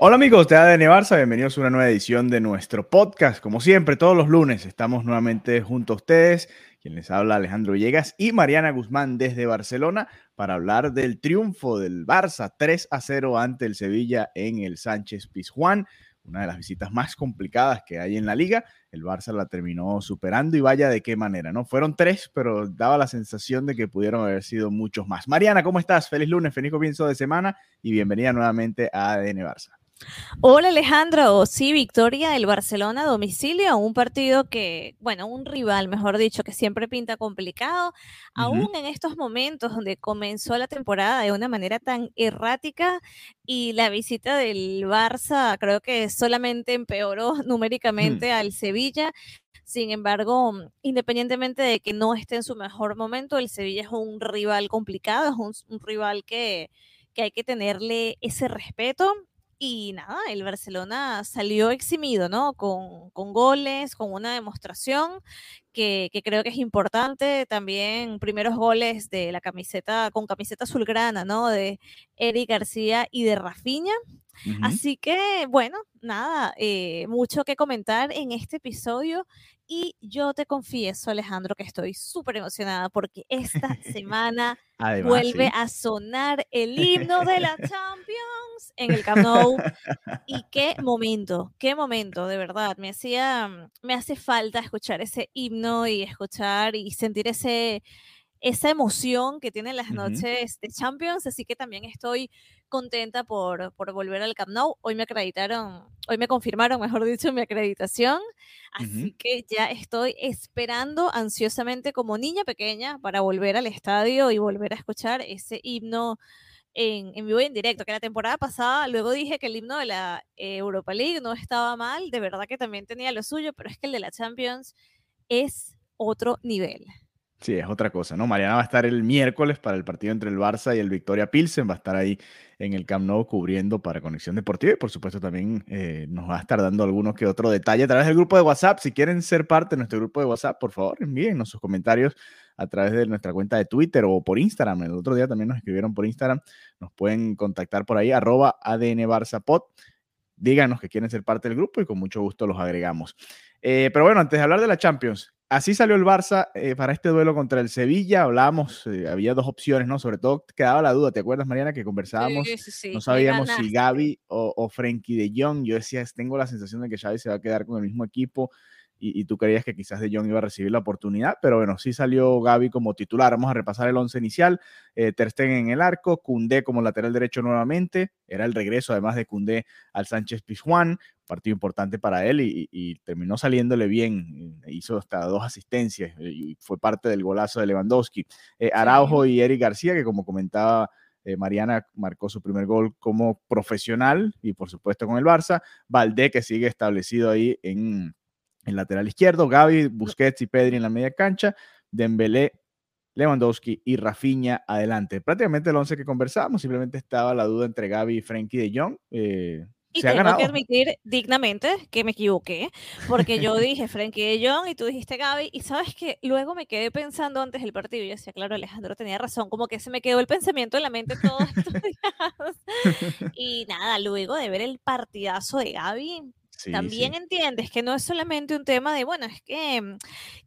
Hola amigos de ADN Barça, bienvenidos a una nueva edición de nuestro podcast. Como siempre, todos los lunes estamos nuevamente junto a ustedes, quien les habla Alejandro Villegas y Mariana Guzmán desde Barcelona para hablar del triunfo del Barça 3 a 0 ante el Sevilla en el Sánchez Pizjuán, una de las visitas más complicadas que hay en la liga. El Barça la terminó superando y vaya de qué manera, ¿no? Fueron tres, pero daba la sensación de que pudieron haber sido muchos más. Mariana, ¿cómo estás? Feliz lunes, feliz comienzo de semana y bienvenida nuevamente a ADN Barça. Hola Alejandro, sí, victoria del Barcelona a domicilio, un partido que, bueno, un rival, mejor dicho, que siempre pinta complicado, aún en estos momentos donde comenzó la temporada de una manera tan errática y la visita del Barça creo que solamente empeoró numéricamente al Sevilla. Sin embargo, independientemente de que no esté en su mejor momento, el Sevilla es un rival complicado, es un, un rival que, que hay que tenerle ese respeto y nada, el Barcelona salió eximido, ¿no? Con, con goles, con una demostración que, que, creo que es importante. También primeros goles de la camiseta, con camiseta azulgrana, ¿no? De Eric García y de Rafinha. Uh -huh. Así que, bueno, nada, eh, mucho que comentar en este episodio. Y yo te confieso, Alejandro, que estoy súper emocionada porque esta semana Además, vuelve sí. a sonar el himno de la Champions en el Camp Nou. Y qué momento, qué momento, de verdad. Me hacía, me hace falta escuchar ese himno y escuchar y sentir ese, esa emoción que tienen las noches uh -huh. de Champions. Así que también estoy contenta por, por volver al Camp Nou. Hoy me acreditaron, hoy me confirmaron, mejor dicho, mi acreditación. Así uh -huh. que ya estoy esperando ansiosamente como niña pequeña para volver al estadio y volver a escuchar ese himno en, en, vivo y en directo, que la temporada pasada luego dije que el himno de la Europa League no estaba mal, de verdad que también tenía lo suyo, pero es que el de la Champions es otro nivel. Sí, es otra cosa, ¿no? Mariana va a estar el miércoles para el partido entre el Barça y el Victoria Pilsen, va a estar ahí en el Camp Nou cubriendo para Conexión Deportiva y por supuesto también eh, nos va a estar dando alguno que otro detalle a través del grupo de WhatsApp. Si quieren ser parte de nuestro grupo de WhatsApp, por favor, envíennos sus comentarios a través de nuestra cuenta de Twitter o por Instagram. El otro día también nos escribieron por Instagram, nos pueden contactar por ahí, arroba ADN. Díganos que quieren ser parte del grupo y con mucho gusto los agregamos. Eh, pero bueno, antes de hablar de la Champions, así salió el Barça eh, para este duelo contra el Sevilla. Hablábamos, eh, había dos opciones, ¿no? Sobre todo quedaba la duda, ¿te acuerdas, Mariana, que conversábamos? Sí, sí, sí. No sabíamos si Gaby o, o Frenkie de Jong. Yo decía, tengo la sensación de que Xavi se va a quedar con el mismo equipo y, y, tú creías que quizás de Jong iba a recibir la oportunidad, pero bueno, sí salió Gaby como titular. Vamos a repasar el once inicial. Eh, Ter Stegen en el arco, Cundé como lateral derecho nuevamente. Era el regreso, además de Cundé, al Sánchez Pizjuán partido importante para él y, y, terminó saliéndole bien, hizo hasta dos asistencias y fue parte del golazo de Lewandowski. Eh, Araujo y Eric García, que como comentaba eh, Mariana, marcó su primer gol como profesional y por supuesto con el Barça. Valdé, que sigue establecido ahí en el lateral izquierdo, Gaby, Busquets y Pedri en la media cancha, Dembélé, Lewandowski y Rafinha adelante. Prácticamente el 11 que conversábamos, simplemente estaba la duda entre Gaby y Frenkie de Jong. Eh, y se tengo que admitir dignamente que me equivoqué, porque yo dije Frankie de Jong y tú dijiste Gaby, y sabes que luego me quedé pensando antes del partido, y yo decía, claro, Alejandro tenía razón, como que se me quedó el pensamiento en la mente todos estos días. y nada, luego de ver el partidazo de Gaby, Sí, También sí. entiendes que no es solamente un tema de, bueno, es que mm,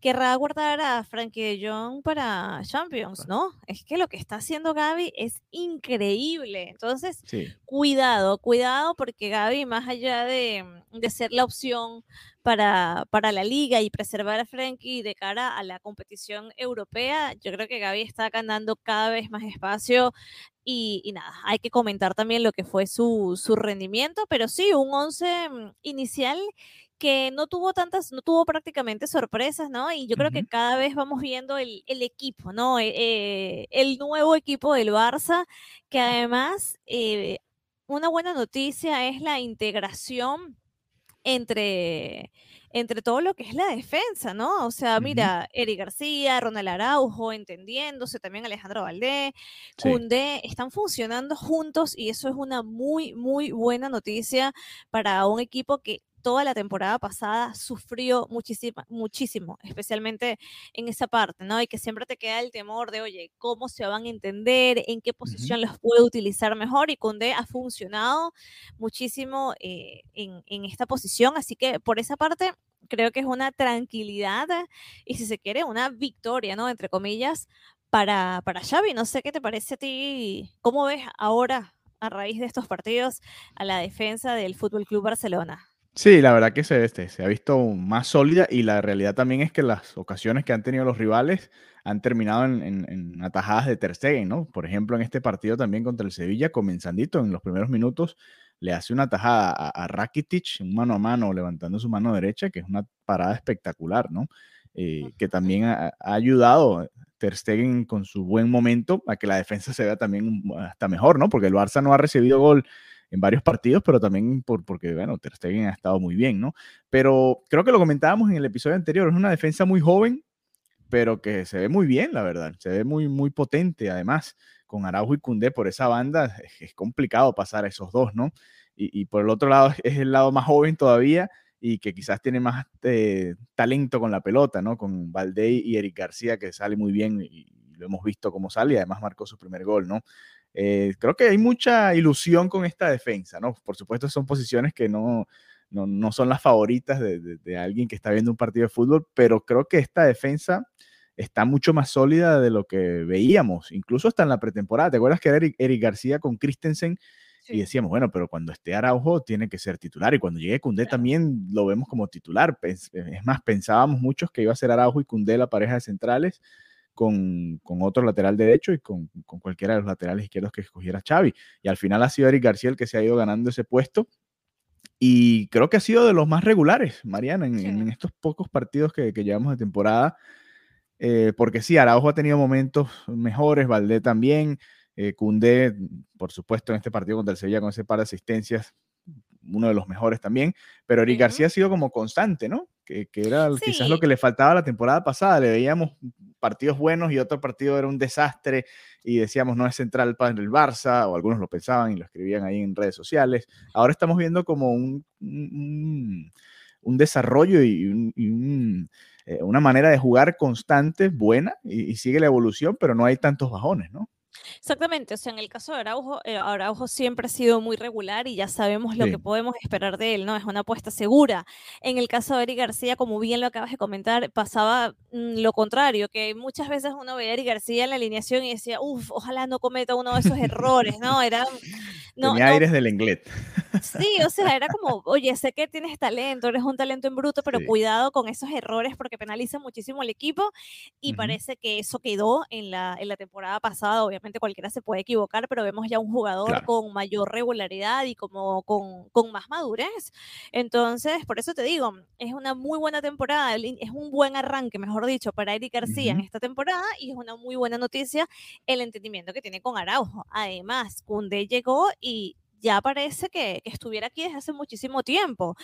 querrá guardar a Frankie de Jong para Champions, ¿no? Es que lo que está haciendo Gaby es increíble. Entonces, sí. cuidado, cuidado, porque Gaby, más allá de, mm, de ser la opción para, para, la liga y preservar a Frankie de cara a la competición europea, yo creo que Gaby está ganando cada vez más espacio Y, nada, hay que comentar también lo que fue su, su rendimiento, pero sí, un 11 mm, inicial que no tuvo tantas, no tuvo prácticamente sorpresas, ¿no? Y yo creo que cada vez vamos viendo el, el equipo, ¿no? Eh, eh, el nuevo equipo del Barça, que además, eh, una buena noticia es la integración entre, entre todo lo que es la defensa, ¿no? O sea, mira, Eric García, Ronald Araujo, entendiéndose, también Alejandro Valdés, Cundé, están funcionando juntos y eso es una muy, muy buena noticia para un equipo que toda la temporada pasada sufrió muchísimo, muchísimo, especialmente en esa parte, ¿no? Y que siempre te queda el temor de, oye, ¿cómo se van a entender? ¿En qué posición los puedo utilizar mejor? Y Conde ha funcionado muchísimo eh, en, en esta posición, así que por esa parte creo que es una tranquilidad y si se quiere, una victoria, ¿no? Entre comillas, para, para Xavi. No sé qué te parece a ti, ¿cómo ves ahora a raíz de estos partidos a la defensa del Fútbol Club Barcelona? Sí, la verdad que se, este, se ha visto más sólida y la realidad también es que las ocasiones que han tenido los rivales han terminado en, atajadas de Ter Stegen, ¿no? Por ejemplo, en este partido también contra el Sevilla, comenzandito en los primeros minutos, le hace una tajada a, Rakitic, un mano a mano, levantando su mano derecha, que es una parada espectacular, ¿no? Eh, que también ha, ayudado Ter Stegen con su buen momento a que la defensa se vea también hasta mejor, ¿no? Porque el Barça no ha recibido gol en varios partidos, pero también por, porque, bueno, Ter Stegen ha estado muy bien, ¿no? Pero creo que lo comentábamos en el episodio anterior, es una defensa muy joven, pero que se ve muy bien, la verdad, se ve muy, muy potente, además, con Araujo y Cundé por esa banda, es, complicado pasar a esos dos, ¿no? Y, por el otro lado es el lado más joven todavía y que quizás tiene más eh, talento con la pelota, ¿no? Con Valdey y Eric García, que sale muy bien y lo hemos visto cómo sale y además marcó su primer gol, ¿no? Eh, creo que hay mucha ilusión con esta defensa, ¿no? Por supuesto son posiciones que no, no, son las favoritas de, alguien que está viendo un partido de fútbol, pero creo que esta defensa está mucho más sólida de lo que veíamos, incluso hasta en la pretemporada. ¿Te acuerdas que era Eric, García con Christensen? Y decíamos, bueno, pero cuando esté Araujo tiene que ser titular. Y cuando llegue Cundé también lo vemos como titular. Es más, pensábamos muchos que iba a ser Araujo y Cundé la pareja de centrales con, otro lateral derecho y con, cualquiera de los laterales izquierdos que escogiera Xavi. Y al final ha sido Eric García el que se ha ido ganando ese puesto. Y creo que ha sido de los más regulares, Mariana, en, estos pocos partidos que, llevamos de temporada. Eh, porque sí, Araujo ha tenido momentos mejores, Valdé también, eh, Cundé, por supuesto, en este partido contra el Sevilla con ese par de asistencias, uno de los mejores también, pero Eric García ha sido como constante, ¿no? Que, era quizás lo que le faltaba la temporada pasada, le veíamos partidos buenos y otro partido era un desastre y decíamos no es central para el Barça, o algunos lo pensaban y lo escribían ahí en redes sociales. Ahora estamos viendo como un, un, desarrollo y, eh, una manera de jugar constante, buena, y, y sigue la evolución, pero no hay tantos bajones, ¿no? Exactamente, o sea, en el caso de Araujo, eh, Araujo siempre ha sido muy regular y ya sabemos lo que podemos esperar de él, ¿no? Es una apuesta segura. En el caso de Eric García, como bien lo acabas de comentar, pasaba mm, lo contrario, que muchas veces uno veía a Eric García en la alineación y decía, uff, ojalá no cometa uno de esos errores, ¿no? Era... No, Tenía aires del inglés. Sí, o sea, era como, oye, sé que tienes talento, eres un talento en bruto, pero cuidado con esos errores porque penaliza muchísimo al equipo y parece que eso quedó en la, en la temporada pasada, obviamente cualquiera se puede equivocar, pero vemos ya un jugador con mayor regularidad y como con, con, más madurez. Entonces, por eso te digo, es una muy buena temporada, es un buen arranque, mejor dicho, para Eric García en esta temporada y es una muy buena noticia el entendimiento que tiene con Araujo. Además, Kunde llegó y ya parece que, estuviera aquí desde hace muchísimo tiempo.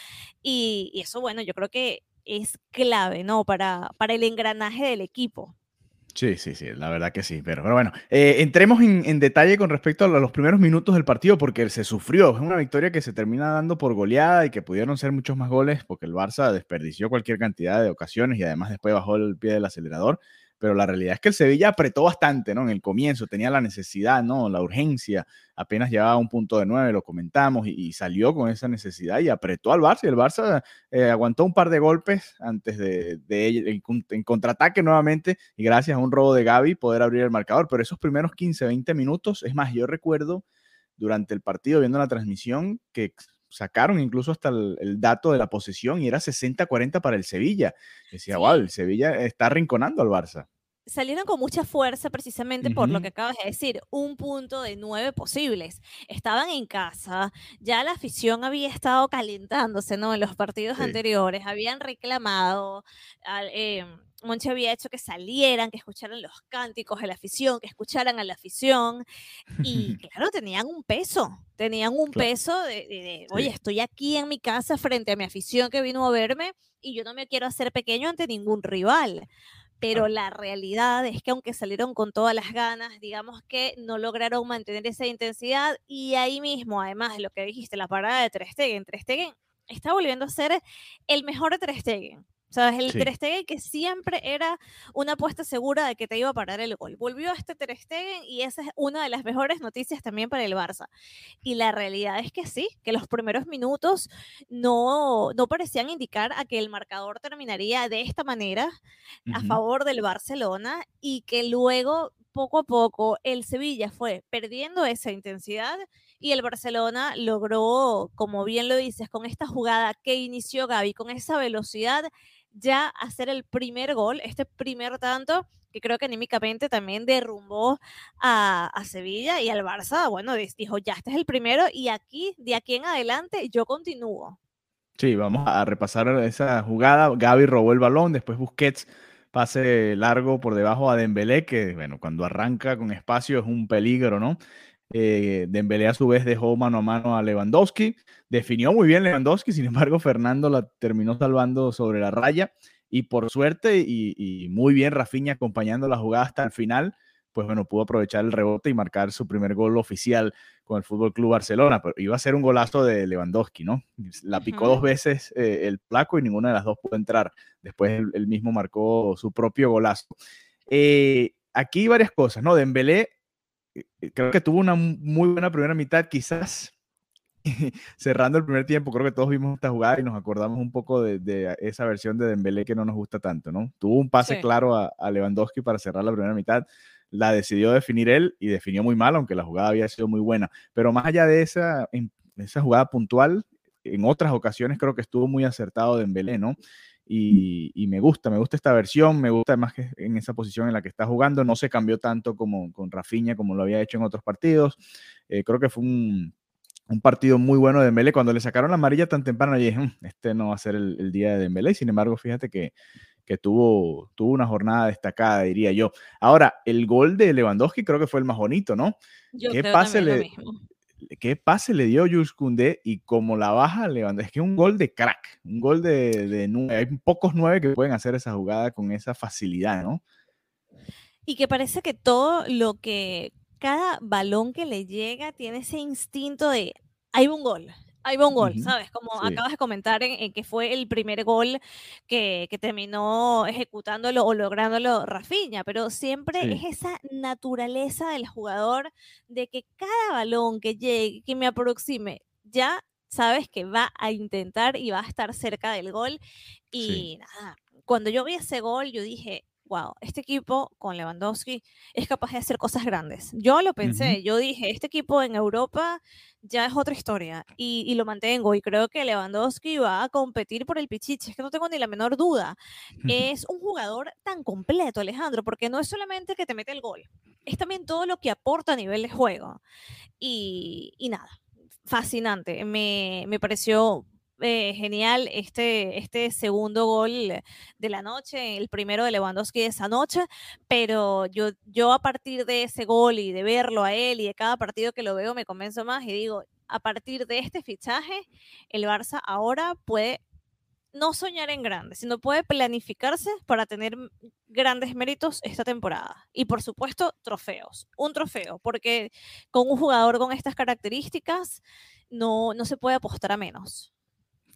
Y, y, eso, bueno, yo creo que es clave, ¿no? Para, para el engranaje del equipo. Sí, sí, sí, la verdad que sí. Pero, bueno, eh, entremos en, detalle con respecto a los primeros minutos del partido, porque se sufrió. Es una victoria que se termina dando por goleada y que pudieron ser muchos más goles, porque el Barça desperdició cualquier cantidad de ocasiones y además después bajó el pie del acelerador pero la realidad es que el Sevilla apretó bastante, ¿no? En el comienzo tenía la necesidad, ¿no? La urgencia, apenas llevaba un punto de nueve, lo comentamos, y, salió con esa necesidad y apretó al Barça, y el Barça eh, aguantó un par de golpes antes de, de en, contraataque nuevamente, y gracias a un robo de Gaby poder abrir el marcador, pero esos primeros 15, 20 minutos, es más, yo recuerdo durante el partido viendo la transmisión que sacaron incluso hasta el, dato de la posesión y era 60-40 para el Sevilla. Decía, wow, el Sevilla está rinconando al Barça. Salieron con mucha fuerza precisamente por lo que acabas de decir, un punto de nueve posibles. Estaban en casa, ya la afición había estado calentándose, ¿no? En los partidos anteriores, habían reclamado, eh, Monchi había hecho que salieran, que escucharan los cánticos de la afición, que escucharan a la afición, y claro, tenían un peso, tenían un peso de, oye, estoy aquí en mi casa frente a mi afición que vino a verme y yo no me quiero hacer pequeño ante ningún rival pero la realidad es que aunque salieron con todas las ganas, digamos que no lograron mantener esa intensidad y ahí mismo, además de lo que dijiste, la parada de Ter Stegen, está volviendo a ser el mejor Ter Stegen. O sea, el sí. Ter Stegen que siempre era una apuesta segura de que te iba a parar el gol. Volvió a este Ter Stegen y esa es una de las mejores noticias también para el Barça. Y la realidad es que sí, que los primeros minutos no, no parecían indicar a que el marcador terminaría de esta manera a favor del Barcelona y que luego poco a poco el Sevilla fue perdiendo esa intensidad y el Barcelona logró, como bien lo dices, con esta jugada que inició Gaby, con esa velocidad, ya hacer el primer gol, este primer tanto, que creo que anímicamente también derrumbó a, Sevilla y al Barça, bueno, dijo, ya este es el primero y aquí, de aquí en adelante, yo continúo. Sí, vamos a repasar esa jugada. Gaby robó el balón, después Busquets pase largo por debajo a Dembélé, que bueno, cuando arranca con espacio es un peligro, ¿no? Eh, Dembélé a su vez dejó mano a mano a Lewandowski. Definió muy bien Lewandowski, sin embargo Fernando la terminó salvando sobre la raya y por suerte y, muy bien Rafinha acompañando la jugada hasta el final, pues bueno, pudo aprovechar el rebote y marcar su primer gol oficial con el Fútbol Club Barcelona, pero iba a ser un golazo de Lewandowski, ¿no? La picó dos veces eh, el placo y ninguna de las dos pudo entrar. Después él, mismo marcó su propio golazo. Eh, aquí varias cosas, ¿no? Dembélé creo que tuvo una muy buena primera mitad, quizás cerrando el primer tiempo, creo que todos vimos esta jugada y nos acordamos un poco de, esa versión de Dembélé que no nos gusta tanto, ¿no? Tuvo un pase claro a, Lewandowski para cerrar la primera mitad, la decidió definir él y definió muy mal, aunque la jugada había sido muy buena. Pero más allá de esa, esa jugada puntual, en otras ocasiones creo que estuvo muy acertado Dembélé, ¿no? Y, me gusta, me gusta esta versión, me gusta además que en esa posición en la que está jugando no se cambió tanto como con Rafinha como lo había hecho en otros partidos. Eh, creo que fue un, partido muy bueno de Dembélé. Cuando le sacaron la amarilla tan temprano, dije, mm, este no va a ser el, día de Dembélé. Sin embargo, fíjate que, tuvo, tuvo una jornada destacada, diría yo. Ahora, el gol de Lewandowski creo que fue el más bonito, ¿no? Yo ¿Qué pase le, qué pase le dio Jules Koundé y como la baja levanta. Es que un gol de crack, un gol de, de nueve. Hay pocos nueve que pueden hacer esa jugada con esa facilidad, ¿no? Y que parece que todo lo que, cada balón que le llega tiene ese instinto de, hay un gol, ahí va un gol, ¿sabes? Como acabas de comentar en, que fue el primer gol que, terminó ejecutándolo o lográndolo Rafinha, pero siempre es esa naturaleza del jugador de que cada balón que llegue, que me aproxime, ya sabes que va a intentar y va a estar cerca del gol. Y nada, cuando yo vi ese gol, yo dije, wow, este equipo con Lewandowski es capaz de hacer cosas grandes. Yo lo pensé, yo dije, este equipo en Europa ya es otra historia y, lo mantengo y creo que Lewandowski va a competir por el Pichichi, es que no tengo ni la menor duda. Es un jugador tan completo, Alejandro, porque no es solamente que te mete el gol, es también todo lo que aporta a nivel de juego. Y, y nada, fascinante, me, me pareció eh, genial este, este segundo gol de la noche, el primero de Lewandowski de esa noche, pero yo, yo a partir de ese gol y de verlo a él y de cada partido que lo veo me convenzo más y digo, a partir de este fichaje, el Barça ahora puede no soñar en grande, sino puede planificarse para tener grandes méritos esta temporada. Y por supuesto, trofeos. Un trofeo, porque con un jugador con estas características no, no se puede apostar a menos.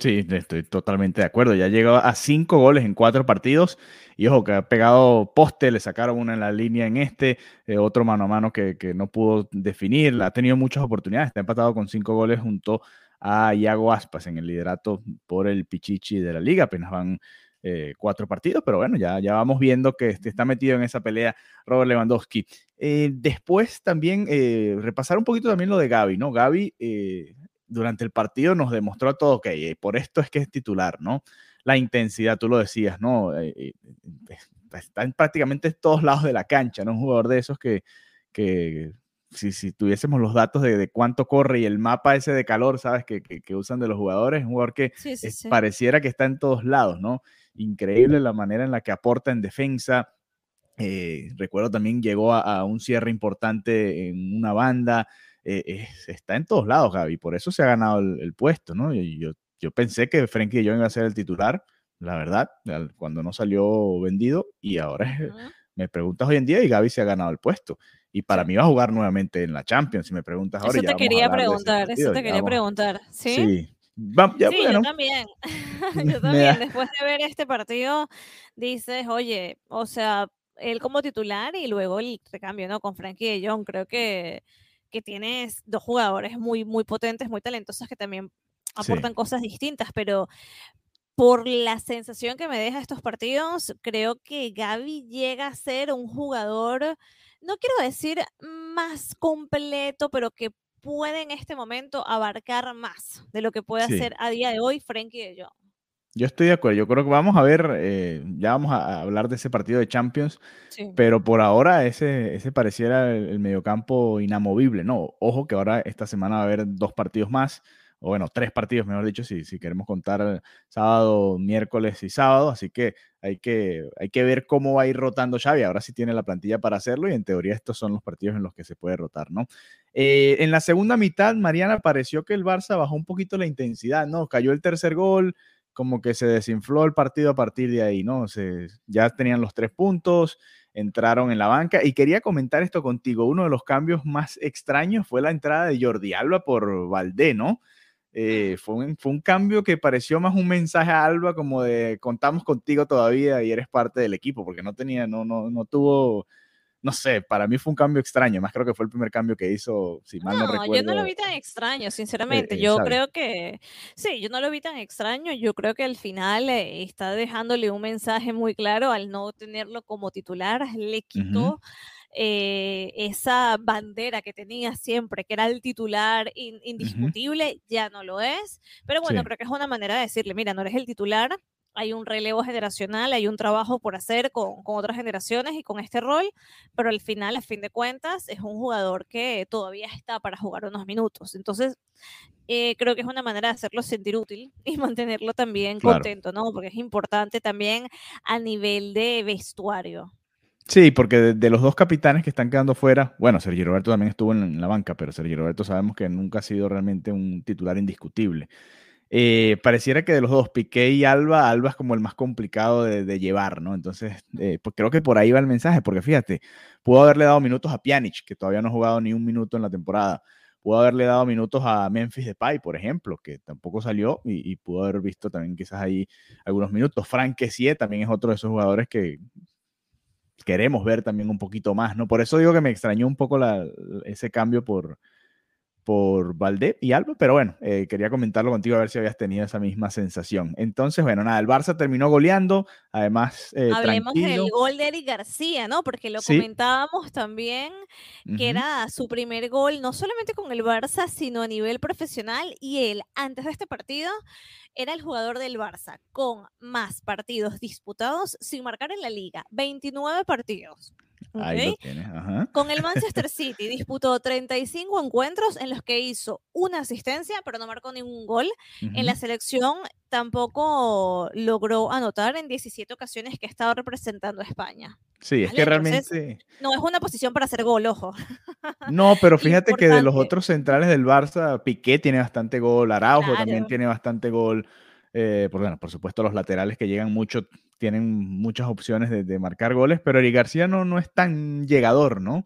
Sí, estoy totalmente de acuerdo. Ya llegó a cinco goles en cuatro partidos. Y ojo, que ha pegado poste, le sacaron una en la línea en este, eh, otro mano a mano que, no pudo definir. Ha tenido muchas oportunidades. Está empatado con cinco goles junto a Iago Aspas en el liderato por el Pichichi de la liga. Apenas van eh, cuatro partidos, pero bueno, ya, ya vamos viendo que está metido en esa pelea Robert Lewandowski. Eh, después también repasar un poquito también lo de Gaby, ¿no? Gaby durante el partido nos demostró a todo, ok, eh, por esto es que es titular, ¿no? La intensidad, tú lo decías, ¿no? Eh, está en prácticamente todos lados de la cancha, ¿no? Un jugador de esos que, que si, si, tuviésemos los datos de, de, cuánto corre y el mapa ese de calor, ¿sabes? Que, que, que usan de los jugadores, un jugador que sí, sí, sí. pareciera que está en todos lados, ¿no? Increíble la manera en la que aporta en defensa. Eh, recuerdo también llegó a, a, un cierre importante en una banda. Eh, está en todos lados, Gaby. Por eso se ha ganado el, el puesto, ¿no? Y yo, yo pensé que Frenkie de Jong iba a ser el titular, la verdad, cuando no salió vendido. Y ahora uh -huh. me preguntas hoy en día y Gaby se ha ganado el puesto. Y para mí va a jugar nuevamente en la Champions, si me preguntas ahora. Eso te quería preguntar, eso te quería preguntar. Sí. sí. Va, ya, sí, bueno. yo también. yo también. Después de ver este partido, dices, oye, o sea, él como titular y luego el recambio, ¿no? Con Frankie de Jong, creo que, que tienes dos jugadores muy, muy potentes, muy talentosos que también aportan sí. cosas distintas, pero por la sensación que me deja estos partidos, creo que Gaby llega a ser un jugador, no quiero decir más completo, pero que puede en este momento abarcar más de lo que puede sí. hacer a día de hoy Frankie de Jong. Yo estoy de acuerdo. Yo creo que vamos a ver, eh, ya vamos a hablar de ese partido de Champions, sí. pero por ahora ese, ese pareciera el, el, mediocampo inamovible. No, ojo que ahora esta semana va a haber dos partidos más, o bueno, tres partidos, mejor dicho, si, si queremos contar sábado, miércoles y sábado. Así que hay, que hay que ver cómo va a ir rotando Xavi. Ahora sí tiene la plantilla para hacerlo y en teoría estos son los partidos en los que se puede rotar, ¿no? Eh, en la segunda mitad, Mariana, pareció que el Barça bajó un poquito la intensidad, ¿no? Cayó el tercer gol, como que se desinfló el partido a partir de ahí, ¿no? Se, ya tenían los tres puntos, entraron en la banca y quería comentar esto contigo. Uno de los cambios más extraños fue la entrada de Jordi Alba por Valdé, ¿no? Eh, fue, un, fue, un, cambio que pareció más un mensaje a Alba como de contamos contigo todavía y eres parte del equipo, porque no tenía, no, no, no tuvo no sé, para mí fue un cambio extraño, más creo que fue el primer cambio que hizo, si mal no, no recuerdo. Yo no lo vi tan extraño, sinceramente. Eh, yo creo que, sí, yo no lo vi tan extraño. Yo creo que al final eh, está dejándole un mensaje muy claro al no tenerlo como titular, le quitó. Uh -huh. Eh, esa bandera que tenía siempre, que era el titular in, indiscutible, uh -huh. ya no lo es. Pero bueno, sí. creo que es una manera de decirle, mira, no eres el titular, hay un relevo generacional, hay un trabajo por hacer con, con, otras generaciones y con este rol, pero al final, a fin de cuentas, es un jugador que todavía está para jugar unos minutos. Entonces, eh, creo que es una manera de hacerlo sentir útil y mantenerlo también claro. contento, ¿no? Porque es importante también a nivel de vestuario. Sí, porque de, de, los dos capitanes que están quedando fuera, bueno, Sergio Roberto también estuvo en la banca, pero Sergio Roberto sabemos que nunca ha sido realmente un titular indiscutible. Eh, pareciera que de los dos, Piqué y Alba, Alba es como el más complicado de, llevar, ¿no? Entonces, eh, pues creo que por ahí va el mensaje, porque fíjate, pudo haberle dado minutos a Pjanic, que todavía no ha jugado ni un minuto en la temporada, pudo haberle dado minutos a Memphis Depay, por ejemplo, que tampoco salió y, y pudo haber visto también quizás ahí algunos minutos. Frank Kessie también es otro de esos jugadores que queremos ver también un poquito más, ¿no? Por eso digo que me extrañó un poco la, ese cambio por, por Valdé y Alba, pero bueno, eh, quería comentarlo contigo a ver si habías tenido esa misma sensación. Entonces, bueno, nada, el Barça terminó goleando, además. Eh, Hablemos tranquilo. del gol de Eric García, ¿no? Porque lo sí. comentábamos también, que uh -huh. era su primer gol, no solamente con el Barça, sino a nivel profesional, y él, antes de este partido, era el jugador del Barça con más partidos disputados sin marcar en la liga, 29 partidos. Okay. Con el Manchester City disputó 35 encuentros en los que hizo una asistencia, pero no marcó ningún gol. Uh -huh. En la selección tampoco logró anotar en 17 ocasiones que ha estado representando a España. Sí, es que realmente. no es una posición para hacer gol, ojo. No, pero fíjate que de los otros centrales del Barça, Piqué tiene bastante gol, Araujo claro. también tiene bastante gol. Eh, por, bueno, por supuesto, los laterales que llegan mucho tienen muchas opciones de, de marcar goles, pero Eric García no, no es tan llegador, ¿no?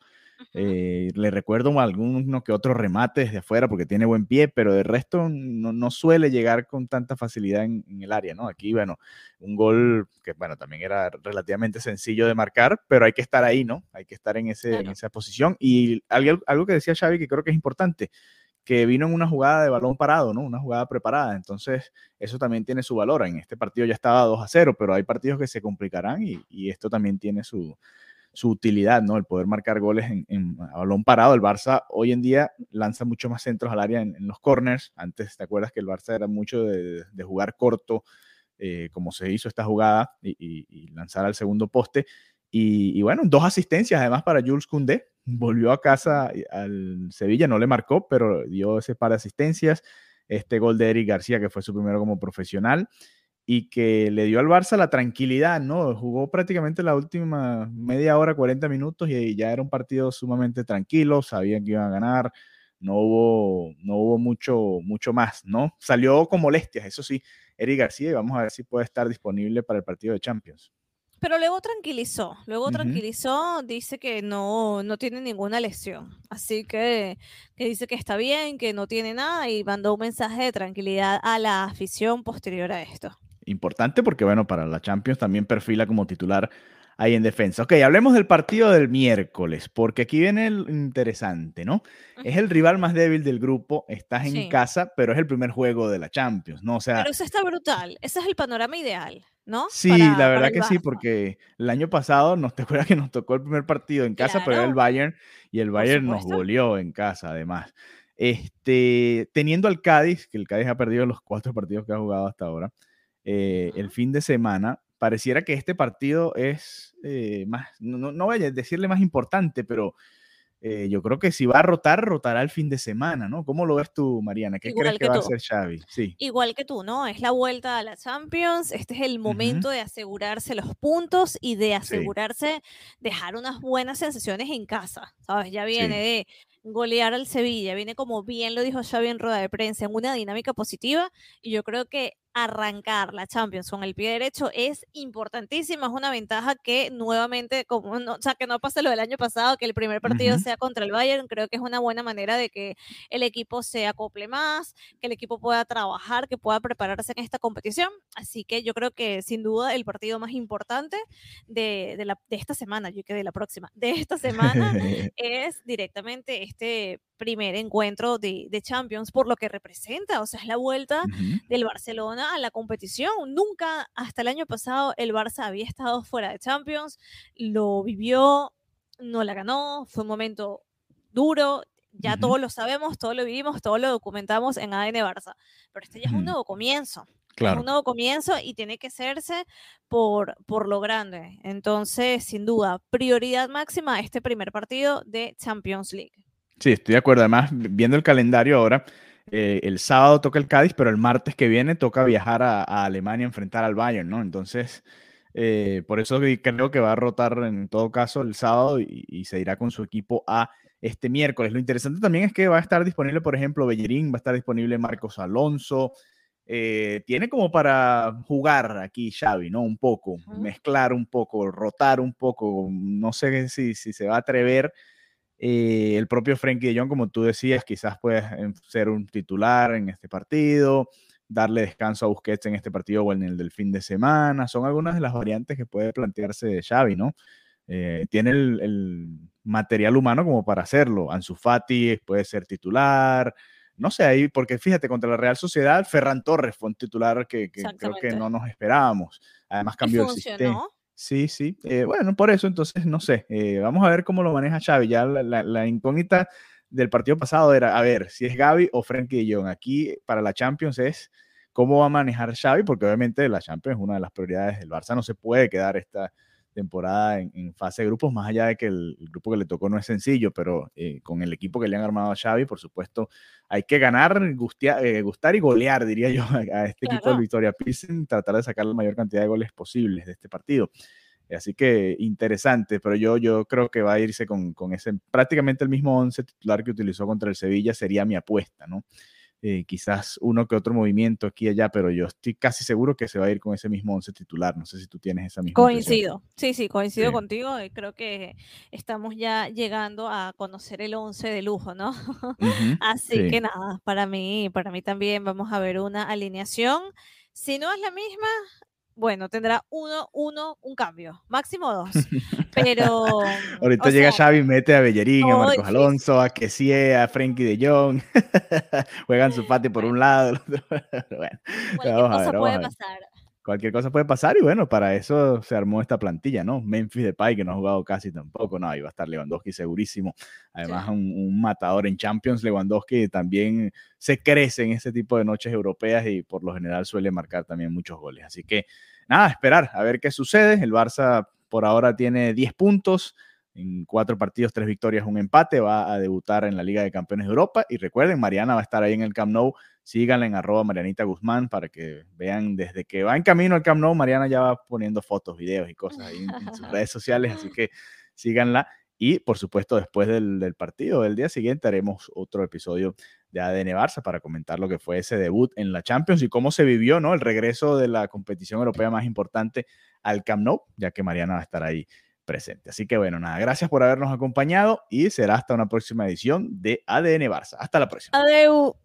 Eh, le recuerdo alguno que otro remate desde afuera porque tiene buen pie, pero de resto no, no suele llegar con tanta facilidad en, en, el área, ¿no? Aquí, bueno, un gol que, bueno, también era relativamente sencillo de marcar, pero hay que estar ahí, ¿no? Hay que estar en, ese, claro. en esa posición. Y algo, algo que decía Xavi que creo que es importante, que vino en una jugada de balón parado, ¿no? Una jugada preparada. Entonces, eso también tiene su valor. En este partido ya estaba 2 a 0, pero hay partidos que se complicarán y, y esto también tiene su, utilidad, ¿no? El poder marcar goles en, balón parado. El Barça hoy en día lanza mucho más centros al área en, los corners. Antes, ¿te acuerdas que el Barça era mucho de, jugar corto, eh, como se hizo esta jugada, y, lanzar al segundo poste? Y, bueno, dos asistencias además para Jules Koundé. Volvió a casa al Sevilla, no le marcó, pero dio ese par de asistencias. Este gol de Eric García, que fue su primero como profesional y que le dio al Barça la tranquilidad, ¿no? Jugó prácticamente la última media hora, 40 minutos y ya era un partido sumamente tranquilo, sabían que iban a ganar, no hubo, no hubo mucho, mucho más, ¿no? Salió con molestias, eso sí, Eric García, y vamos a ver si puede estar disponible para el partido de Champions. Pero luego tranquilizó, luego tranquilizó, dice que no, no tiene ninguna lesión, así que, que dice que está bien, que no tiene nada y mandó un mensaje de tranquilidad a la afición posterior a esto importante porque, bueno, para la Champions también perfila como titular ahí en defensa. Ok, hablemos del partido del miércoles, porque aquí viene el interesante, ¿no? Es el rival más débil del grupo, estás en casa, pero es el primer juego de la Champions, ¿no? O sea... Pero eso está brutal, ese es el panorama ideal, ¿no? Sí, la verdad que sí, porque el año pasado, nos te acuerdas que nos tocó el primer partido en casa, pero era el Bayern, y el Bayern nos goleó en casa, además. Este, teniendo al Cádiz, que el Cádiz ha perdido los cuatro partidos que ha jugado hasta ahora, eh, el fin de semana, pareciera que este partido es eh, más, no, no, voy a decirle más importante, pero eh, yo creo que si va a rotar, rotará el fin de semana, ¿no? ¿Cómo lo ves tú, Mariana? ¿Qué crees que, va a hacer Xavi? Sí. Igual que tú, ¿no? Es la vuelta a la Champions, este es el momento de asegurarse los puntos y de asegurarse dejar unas buenas sensaciones en casa, ¿sabes? Ya viene de golear al Sevilla, viene como bien lo dijo Xavi en rueda de prensa, en una dinámica positiva y yo creo que arrancar la Champions con el pie derecho es importantísima, es una ventaja que nuevamente, como no, o sea, que no pase lo del año pasado, que el primer partido sea contra el Bayern, creo que es una buena manera de que el equipo se acople más, que el equipo pueda trabajar, que pueda prepararse en esta competición, así que yo creo que sin duda el partido más importante de, de, la, de esta semana, yo que de la próxima, de esta semana es directamente este primer encuentro de, Champions por lo que representa, o sea, es la vuelta del Barcelona a la competición. Nunca hasta el año pasado el Barça había estado fuera de Champions, lo vivió, no la ganó, fue un momento duro, ya todos lo sabemos, todos lo vivimos, todos lo documentamos en ADN Barça, pero este ya es un nuevo comienzo. Es un nuevo comienzo y tiene que hacerse por, por lo grande. Entonces, sin duda, prioridad máxima este primer partido de Champions League. Sí, estoy de acuerdo. Además, viendo el calendario ahora, eh, el sábado toca el Cádiz, pero el martes que viene toca viajar a, Alemania a enfrentar al Bayern, ¿no? Entonces, eh, por eso creo que va a rotar en todo caso el sábado y, se irá con su equipo a este miércoles. Lo interesante también es que va a estar disponible, por ejemplo, Bellerín, va a estar disponible Marcos Alonso. Eh, tiene como para jugar aquí Xavi, ¿no? Un poco, mezclar un poco, rotar un poco. No sé si, si se va a atrever eh, el propio Frenkie de Jong, como tú decías, quizás puede ser un titular en este partido, darle descanso a Busquets en este partido o en el del fin de semana. Son algunas de las variantes que puede plantearse Xavi, ¿no? Eh, tiene el, material humano como para hacerlo. Ansu Fati puede ser titular. No sé, ahí, porque fíjate, contra la Real Sociedad, Ferran Torres fue un titular que, creo que no nos esperábamos. Además cambió el sistema. Sí, sí. Eh, bueno, por eso entonces, no sé, eh, vamos a ver cómo lo maneja Xavi. Ya la, incógnita del partido pasado era, a ver, si es Gaby o Frenkie de Jong. Aquí para la Champions es cómo va a manejar Xavi, porque obviamente la Champions es una de las prioridades del Barça. No se puede quedar esta, temporada en, fase de grupos, más allá de que el, grupo que le tocó no es sencillo, pero eh, con el equipo que le han armado a Xavi, por supuesto, hay que ganar, eh, gustar y golear, diría yo, a, este equipo de Victoria Pilsen, tratar de sacar la mayor cantidad de goles posibles de este partido. Así que interesante, pero yo, yo creo que va a irse con, con ese prácticamente el mismo 11 titular que utilizó contra el Sevilla, sería mi apuesta, ¿no? Eh, quizás uno que otro movimiento aquí y allá, pero yo estoy casi seguro que se va a ir con ese mismo once titular. No sé si tú tienes esa misma. Coincido, sí, sí, coincido contigo. Y creo que estamos ya llegando a conocer el once de lujo, ¿no? Así que nada, para mí, para mí también vamos a ver una alineación. Si no es la misma, bueno, tendrá uno, uno, un cambio, máximo dos. Pero. Ahorita llega Xavi, mete a Bellerín, a Marcos Alonso, a Kessie, a Frankie de Jong. Juegan su patio por un lado. bueno, vamos a ver, puede pasar. Cualquier cosa puede pasar y bueno, para eso se armó esta plantilla, ¿no? Memphis Depay, que no ha jugado casi tampoco, no, iba a estar Lewandowski segurísimo. Además, un, matador en Champions, Lewandowski también se crece en ese tipo de noches europeas y por lo general suele marcar también muchos goles. Así que nada, esperar a ver qué sucede. El Barça por ahora tiene 10 puntos. En cuatro partidos, tres victorias, un empate. Va a debutar en la Liga de Campeones de Europa. Y recuerden, Mariana va a estar ahí en el Camp Nou síganla en arroba Marianita Guzmán para que vean desde que va en camino al Camp Nou, Mariana ya va poniendo fotos, videos y cosas ahí en, sus redes sociales, así que síganla. Y por supuesto, después del, partido del día siguiente haremos otro episodio de ADN Barça para comentar lo que fue ese debut en la Champions y cómo se vivió ¿no? el regreso de la competición europea más importante al Camp Nou, ya que Mariana va a estar ahí presente. Así que bueno, nada, gracias por habernos acompañado y será hasta una próxima edición de ADN Barça. Hasta la próxima. Adeu.